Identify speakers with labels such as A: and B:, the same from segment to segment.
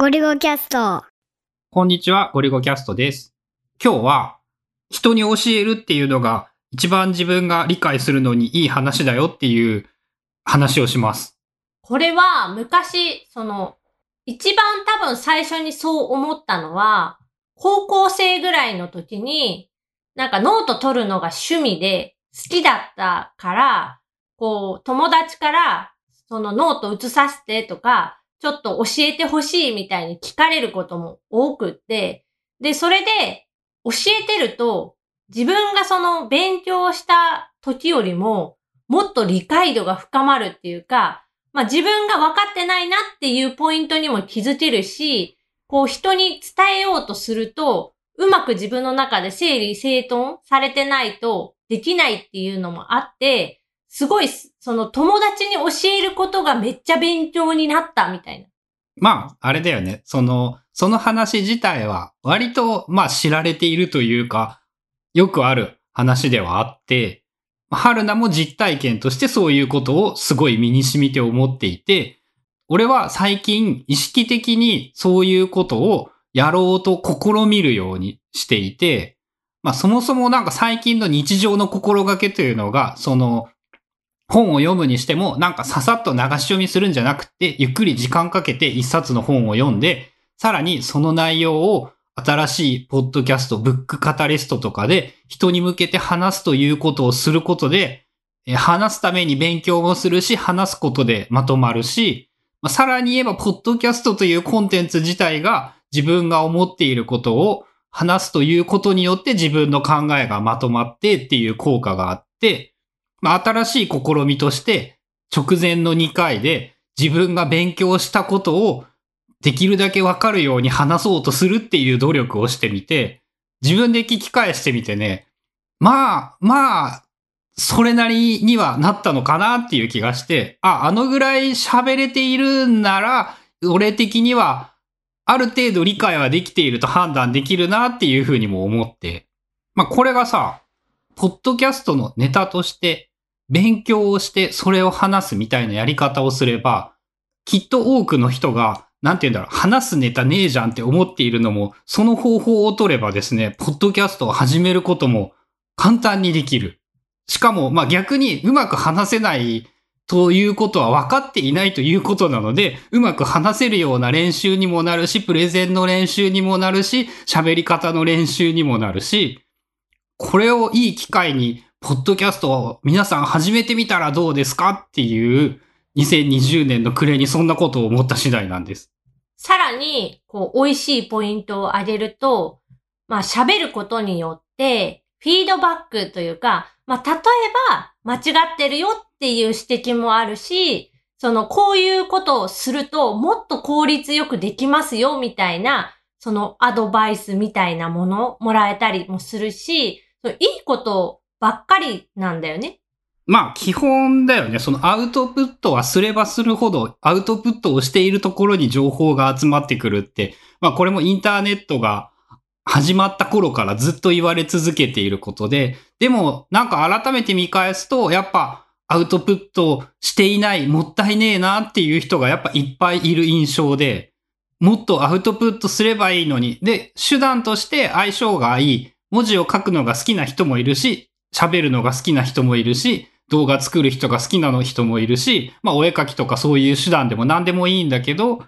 A: ゴリゴキャスト。
B: こんにちは、ゴリゴキャストです。今日は、人に教えるっていうのが一番自分が理解するのにいい話だよっていう話をします。
C: これは昔、その、一番多分最初にそう思ったのは、高校生ぐらいの時に、なんかノート取るのが趣味で好きだったから、こう、友達から、そのノート写させてとか、ちょっと教えてほしいみたいに聞かれることも多くって、で、それで教えてると、自分がその勉強した時よりも、もっと理解度が深まるっていうか、まあ自分が分かってないなっていうポイントにも気づけるし、こう人に伝えようとすると、うまく自分の中で整理整頓されてないとできないっていうのもあって、すごい、その友達に教えることがめっちゃ勉強になったみたいな。
B: まあ、あれだよね。その、その話自体は割と、まあ知られているというか、よくある話ではあって、春菜も実体験としてそういうことをすごい身に染みて思っていて、俺は最近意識的にそういうことをやろうと試みるようにしていて、まあそもそもなんか最近の日常の心がけというのが、その本を読むにしてもなんかささっと流し読みするんじゃなくて、ゆっくり時間かけて一冊の本を読んで、さらにその内容を新しいポッドキャスト、ブックカタリストとかで人に向けて話すということをすることで、話すために勉強もするし、話すことでまとまるし、さらに言えば、ポッドキャストというコンテンツ自体が自分が思っていることを話すということによって自分の考えがまとまってっていう効果があって、まあ、新しい試みとして直前の2回で自分が勉強したことをできるだけわかるように話そうとするっていう努力をしてみて、自分で聞き返してみてね、まあ、まあ、それなりにはなったのかなっていう気がして、あ、あのぐらい喋れているんなら、俺的には、ある程度理解はできていると判断できるなっていうふうにも思って。まあ、これがさ、ポッドキャストのネタとして、勉強をしてそれを話すみたいなやり方をすれば、きっと多くの人が、なんて言うんだろう、話すネタねえじゃんって思っているのも、その方法を取ればですね、ポッドキャストを始めることも簡単にできる。しかも、まあ逆にうまく話せないということは分かっていないということなので、うまく話せるような練習にもなるし、プレゼンの練習にもなるし、喋り方の練習にもなるし、これをいい機会に、ポッドキャストを皆さん始めてみたらどうですかっていう、2020年の暮れにそんなことを思った次第なんです。
C: さらに、こう、美味しいポイントを挙げると、まあ、喋ることによって、フィードバックというか、まあ、例えば、間違ってるよっていう指摘もあるし、その、こういうことをすると、もっと効率よくできますよ、みたいな、その、アドバイスみたいなものもらえたりもするし、いいことをばっかりなんだよね。
B: まあ基本だよね。そのアウトプットはすればするほどアウトプットをしているところに情報が集まってくるって、まあこれもインターネットが始まった頃からずっと言われ続けていることで、でもなんか改めて見返すと、やっぱアウトプットしていない、もったいねえなっていう人がやっぱいっぱいいる印象で、もっとアウトプットすればいいのに。で、手段として相性がいい。文字を書くのが好きな人もいるし、喋るのが好きな人もいるし、動画作る人が好きなの人もいるし、まあお絵描きとかそういう手段でも何でもいいんだけど、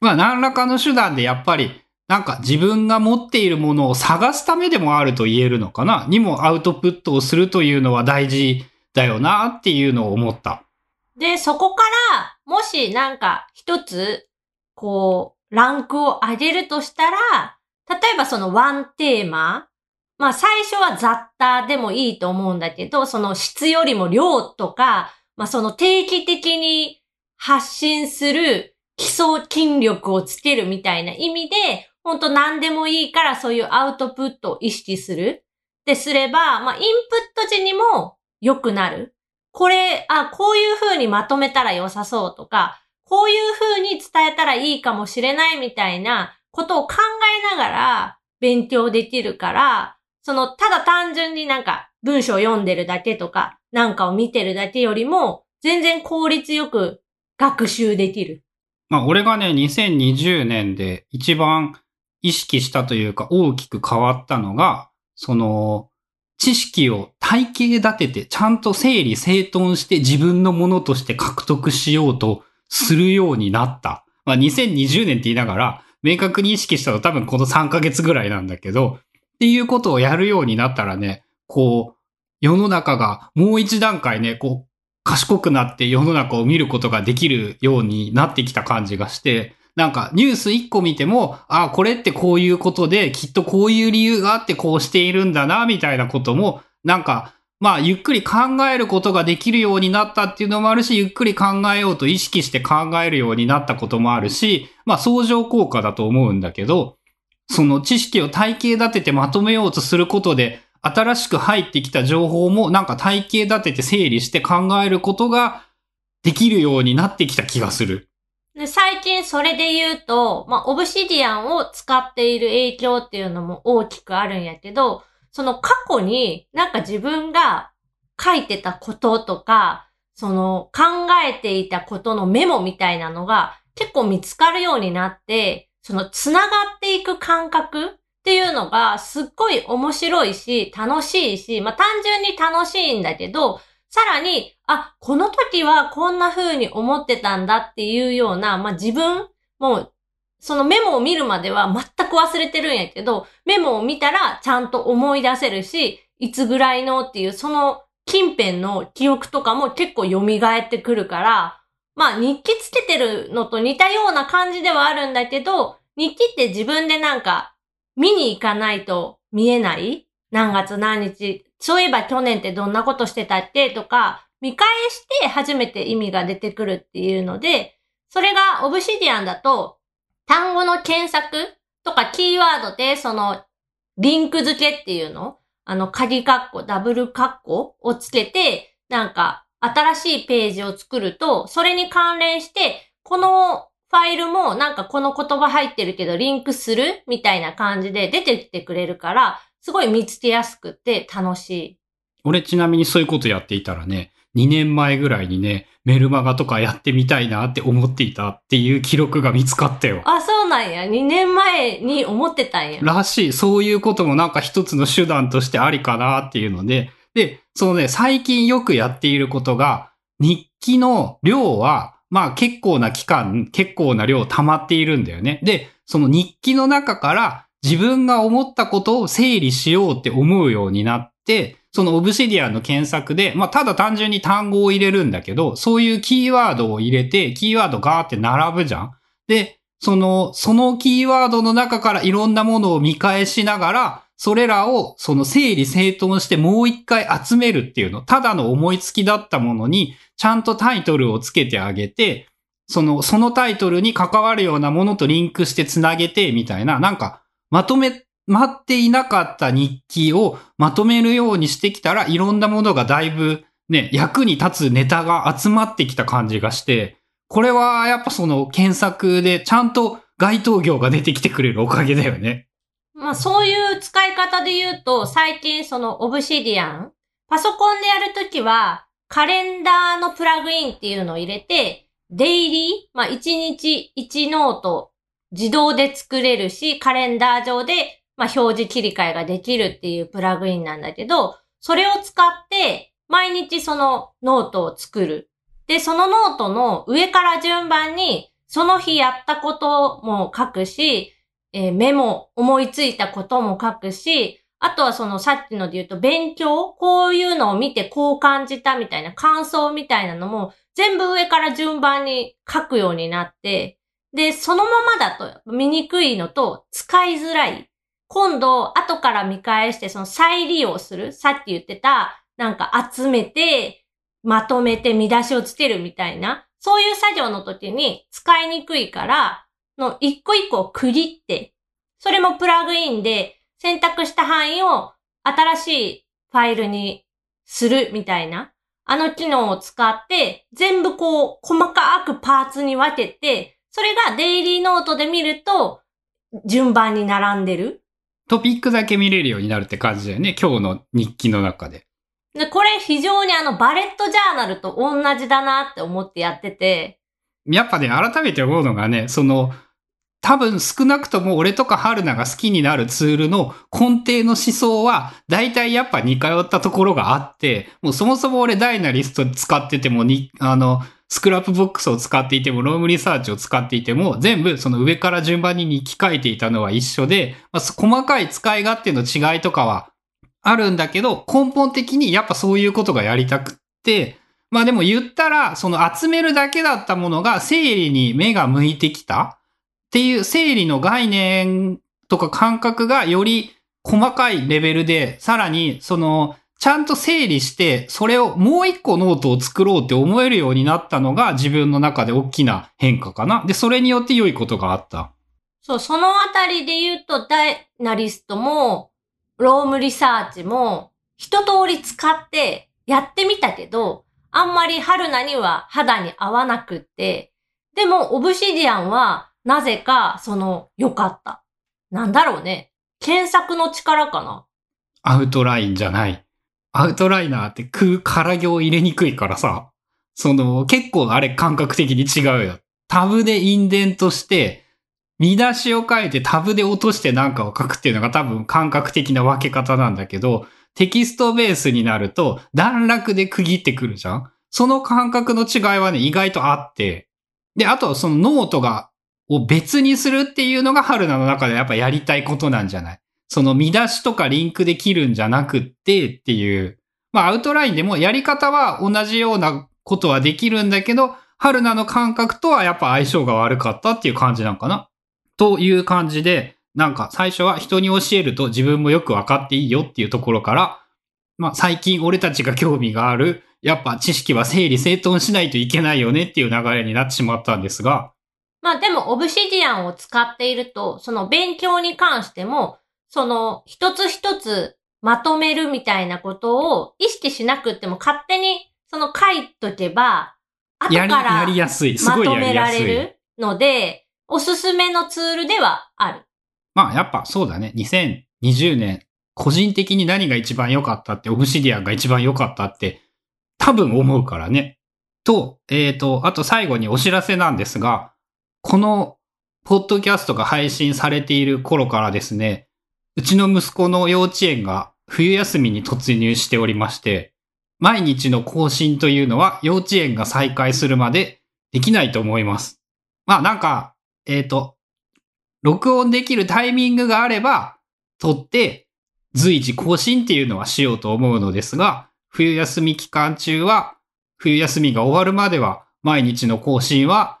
B: まあ何らかの手段でやっぱりなんか自分が持っているものを探すためでもあると言えるのかな？にもアウトプットをするというのは大事だよなっていうのを思った。
C: で、そこから、もしなんか一つ、こう、ランクを上げるとしたら、例えばそのワンテーマ、まあ最初は雑多でもいいと思うんだけど、その質よりも量とか、まあその定期的に発信する基礎筋力をつけるみたいな意味で、ほんと何でもいいからそういうアウトプットを意識するってすれば、まあインプット時にも良くなる。これ、あ、こういう風にまとめたら良さそうとか、こういう風に伝えたらいいかもしれないみたいなことを考えながら勉強できるから、その、ただ単純になんか文章を読んでるだけとか、なんかを見てるだけよりも、全然効率よく学習できる。
B: まあ、俺がね、2020年で一番意識したというか大きく変わったのが、その、知識を体系立てて、ちゃんと整理整頓して自分のものとして獲得しようとするようになった。まあ、2020年って言いながら、明確に意識したの多分この3ヶ月ぐらいなんだけど、っていうことをやるようになったらね、こう、世の中がもう一段階ね、こう、賢くなって世の中を見ることができるようになってきた感じがして、なんかニュース一個見ても、あ、これってこういうことで、きっとこういう理由があってこうしているんだな、みたいなことも、なんか、まあ、ゆっくり考えることができるようになったっていうのもあるし、ゆっくり考えようと意識して考えるようになったこともあるし、まあ、相乗効果だと思うんだけど、その知識を体系立ててまとめようとすることで、新しく入ってきた情報もなんか体系立てて整理して考えることができるようになってきた気がする。
C: 最近それで言うと、まあ、オブシディアンを使っている影響っていうのも大きくあるんやけど、その過去になんか自分が書いてたこととか、その考えていたことのメモみたいなのが結構見つかるようになって、その繋がっていく感覚っていうのがすっごい面白いし、楽しいし、まあ単純に楽しいんだけど、さらに、あ、この時はこんな風に思ってたんだっていうような、まあ自分、も、そのメモを見るまでは全く忘れてるんやけど、メモを見たらちゃんと思い出せるし、いつぐらいのっていう、その近辺の記憶とかも結構蘇ってくるから、まあ日記つけてるのと似たような感じではあるんだけど、日記って自分でなんか見に行かないと見えない？何月何日？そういえば去年ってどんなことしてたっけ？とか、見返して初めて意味が出てくるっていうので、それがオブシディアンだと、単語の検索とかキーワードでそのリンク付けっていうの？あの、鍵括弧、ダブル括弧をつけて、なんか、新しいページを作ると、それに関連して、このファイルもなんかこの言葉入ってるけどリンクするみたいな感じで出てきてくれるから、すごい見つけやすくて楽しい。
B: 俺ちなみにそういうことやっていたらね、2年前ぐらいにね、メルマガとかやってみたいなって思っていたっていう記録が見つかったよ。
C: あ、そうなんや。2年前に思ってたんや。
B: らしい。そういうこともなんか一つの手段としてありかなっていうので、で、そのね、最近よくやっていることが、日記の量はまあ結構な期間、結構な量溜まっているんだよね。で、その日記の中から自分が思ったことを整理しようって思うようになって、そのオブシディアンの検索で、まあただ単純に単語を入れるんだけど、そういうキーワードを入れて、キーワードガーって並ぶじゃん。で、その、そのキーワードの中からいろんなものを見返しながら、それらをその整理整頓してもう一回集めるっていうの。ただの思いつきだったものにちゃんとタイトルをつけてあげて、その、そのタイトルに関わるようなものとリンクしてつなげて、みたいな、なんか、まとめ、待っていなかった日記をまとめるようにしてきたら、いろんなものがだいぶね、役に立つネタが集まってきた感じがして、これはやっぱその検索でちゃんと該当行が出てきてくれるおかげだよね。
C: まあそういう使い方で言うと、最近その Obsidian、パソコンでやるときは、カレンダーのプラグインっていうのを入れて、デイリー、まあ、1日1ノート自動で作れるし、カレンダー上で、まあ、表示切り替えができるっていうプラグインなんだけど、それを使って、毎日そのノートを作る。で、そのノートの上から順番に、その日やったことも書くし、えー、メモ、思いついたことも書くし、あとはそのさっきので言うと勉強こういうのを見てこう感じたみたいな感想みたいなのも全部上から順番に書くようになって、で、そのままだと見にくいのと使いづらい。今度、後から見返してその再利用する。さっき言ってた、なんか集めて、まとめて見出しをつけるみたいな、そういう作業の時に使いにくいから、の一個一個区切って、それもプラグインで選択した範囲を新しいファイルにするみたいな、あの機能を使って全部こう細かくパーツに分けて、それがデイリーノートで見ると順番に並んでる。
B: トピックだけ見れるようになるって感じだよね。今日の日記の中で。
C: で、これ非常にあのバレットジャーナルと同じだなって思ってやってて、
B: やっぱね、改めて思うのがね、その、多分少なくとも俺とか春菜が好きになるツールの根底の思想は、大体やっぱ似通ったところがあって、もうそもそも俺 Dynalist 使っててもに、あの、 Scrapbox を使っていても、 Roam Research を使っていても、全部その上から順番に日記書いていたのは一緒で、まあ、細かい使い勝手の違いとかはあるんだけど、根本的にやっぱそういうことがやりたくって、まあでも言ったら、その集めるだけだったものが整理に目が向いてきた。っていう整理の概念とか感覚がより細かいレベルで、さらにその、ちゃんと整理して、それをもう一個ノートを作ろうって思えるようになったのが自分の中で大きな変化かな。で、それによって良いことがあった。
C: そう、そのあたりで言うと、ダイナリストも、ロームリサーチも、一通り使ってやってみたけど、あんまり春菜には肌に合わなくって、でも、オブシディアンは、なぜか、その、良かった。なんだろうね。検索の力かな。
B: アウトラインじゃない。アウトライナーって空、空行入れにくいからさ、その、結構あれ感覚的に違うよ。タブでインデントして、見出しを書いてタブで落としてなんかを書くっていうのが多分感覚的な分け方なんだけど、テキストベースになると段落で区切ってくるじゃんその感覚の違いはね、意外とあって。で、あとはそのノートが、を別にするっていうのが春菜の中でやっぱやりたいことなんじゃない？その見出しとかリンクで切るんじゃなくってっていう。まあアウトラインでもやり方は同じようなことはできるんだけど、春菜の感覚とはやっぱ相性が悪かったっていう感じなんかな？という感じで、なんか最初は人に教えると自分もよくわかっていいよっていうところから、まあ最近俺たちが興味がある、やっぱ知識は整理整頓しないといけないよねっていう流れになってしまったんですが、
C: まあでも、オブシディアンを使っていると、その勉強に関しても、その一つ一つまとめるみたいなことを意識しなくっても勝手にその書いとけば、後から
B: やりやすい。すごい
C: まとめ
B: やりやすい。
C: られるので、おすすめのツールではある。
B: まあやっぱそうだね。2020年、個人的に何が一番良かったって、オブシディアンが一番良かったって、多分思うからね。と、えっ、と、あと最後にお知らせなんですが、この、ポッドキャストが配信されている頃からですね、うちの息子の幼稚園が冬休みに突入しておりまして、毎日の更新というのは幼稚園が再開するまでできないと思います。まあなんか、えっ、と、録音できるタイミングがあれば、撮って随時更新っていうのはしようと思うのですが、冬休み期間中は、冬休みが終わるまでは、毎日の更新は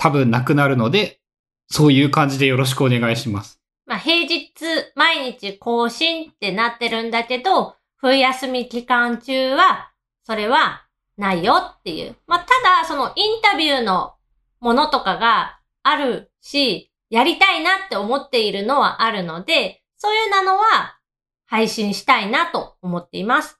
B: 多分なくなるので、そういう感じでよろしくお願いします。
C: まあ平日毎日更新ってなってるんだけど、冬休み期間中は、それはないよっていう。まあただ、そのインタビューのものとかがあるし、やりたいなって思っているのはあるので、そういうなのは配信したいなと思っています。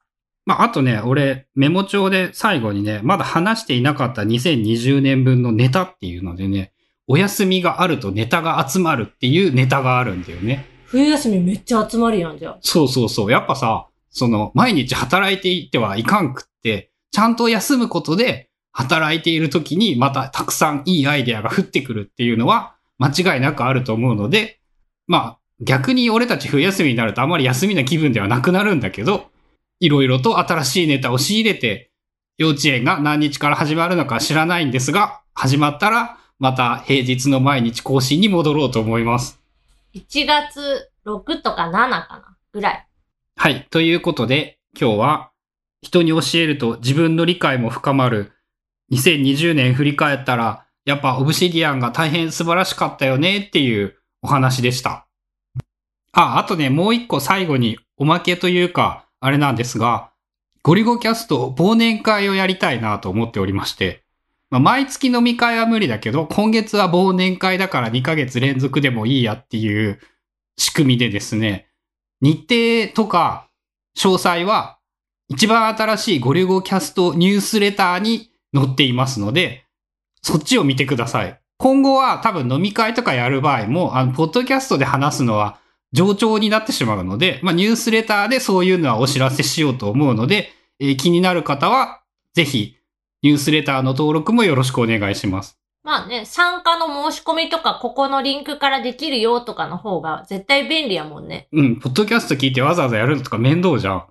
B: まあ、あとね、俺、メモ帳で最後にね、まだ話していなかった2020年分のネタっていうのでね、お休みがあるとネタが集まるっていうネタがあるんだよね。
C: 冬休みめっちゃ集まるやんじゃん。
B: そうそうそう。やっぱさ、その、毎日働いていってはいかんくって、ちゃんと休むことで、働いている時にまたたくさんいいアイデアが降ってくるっていうのは、間違いなくあると思うので、まあ、逆に俺たち冬休みになるとあまり休みな気分ではなくなるんだけど、いろいろと新しいネタを仕入れて、幼稚園が何日から始まるのか知らないんですが、始まったら、また平日の毎日更新に戻ろうと思います。
C: 1月6とか7かなぐらい。
B: はい。ということで、今日は、人に教えると自分の理解も深まる、2020年振り返ったら、やっぱオブシディアンが大変素晴らしかったよねっていうお話でした。あ、あとね、もう一個最後におまけというか、あれなんですが、ゴリゴキャスト忘年会をやりたいなと思っておりまして、まあ、毎月飲み会は無理だけど、今月は忘年会だから2ヶ月連続でもいいやっていう仕組みでですね、日程とか詳細は一番新しいゴリゴキャストニュースレターに載っていますので、そっちを見てください。今後は多分飲み会とかやる場合も、あの、ポッドキャストで話すのは冗長になってしまうので、まあ、ニュースレターでそういうのはお知らせしようと思うので、えー気になる方は、ぜひ、ニュースレターの登録もよろしくお願いします。
C: まあね、参加の申し込みとか、ここのリンクからできるよとかの方が絶対便利やもんね。
B: うん、ポッドキャスト聞いてわざわざやるのとか面倒じゃん。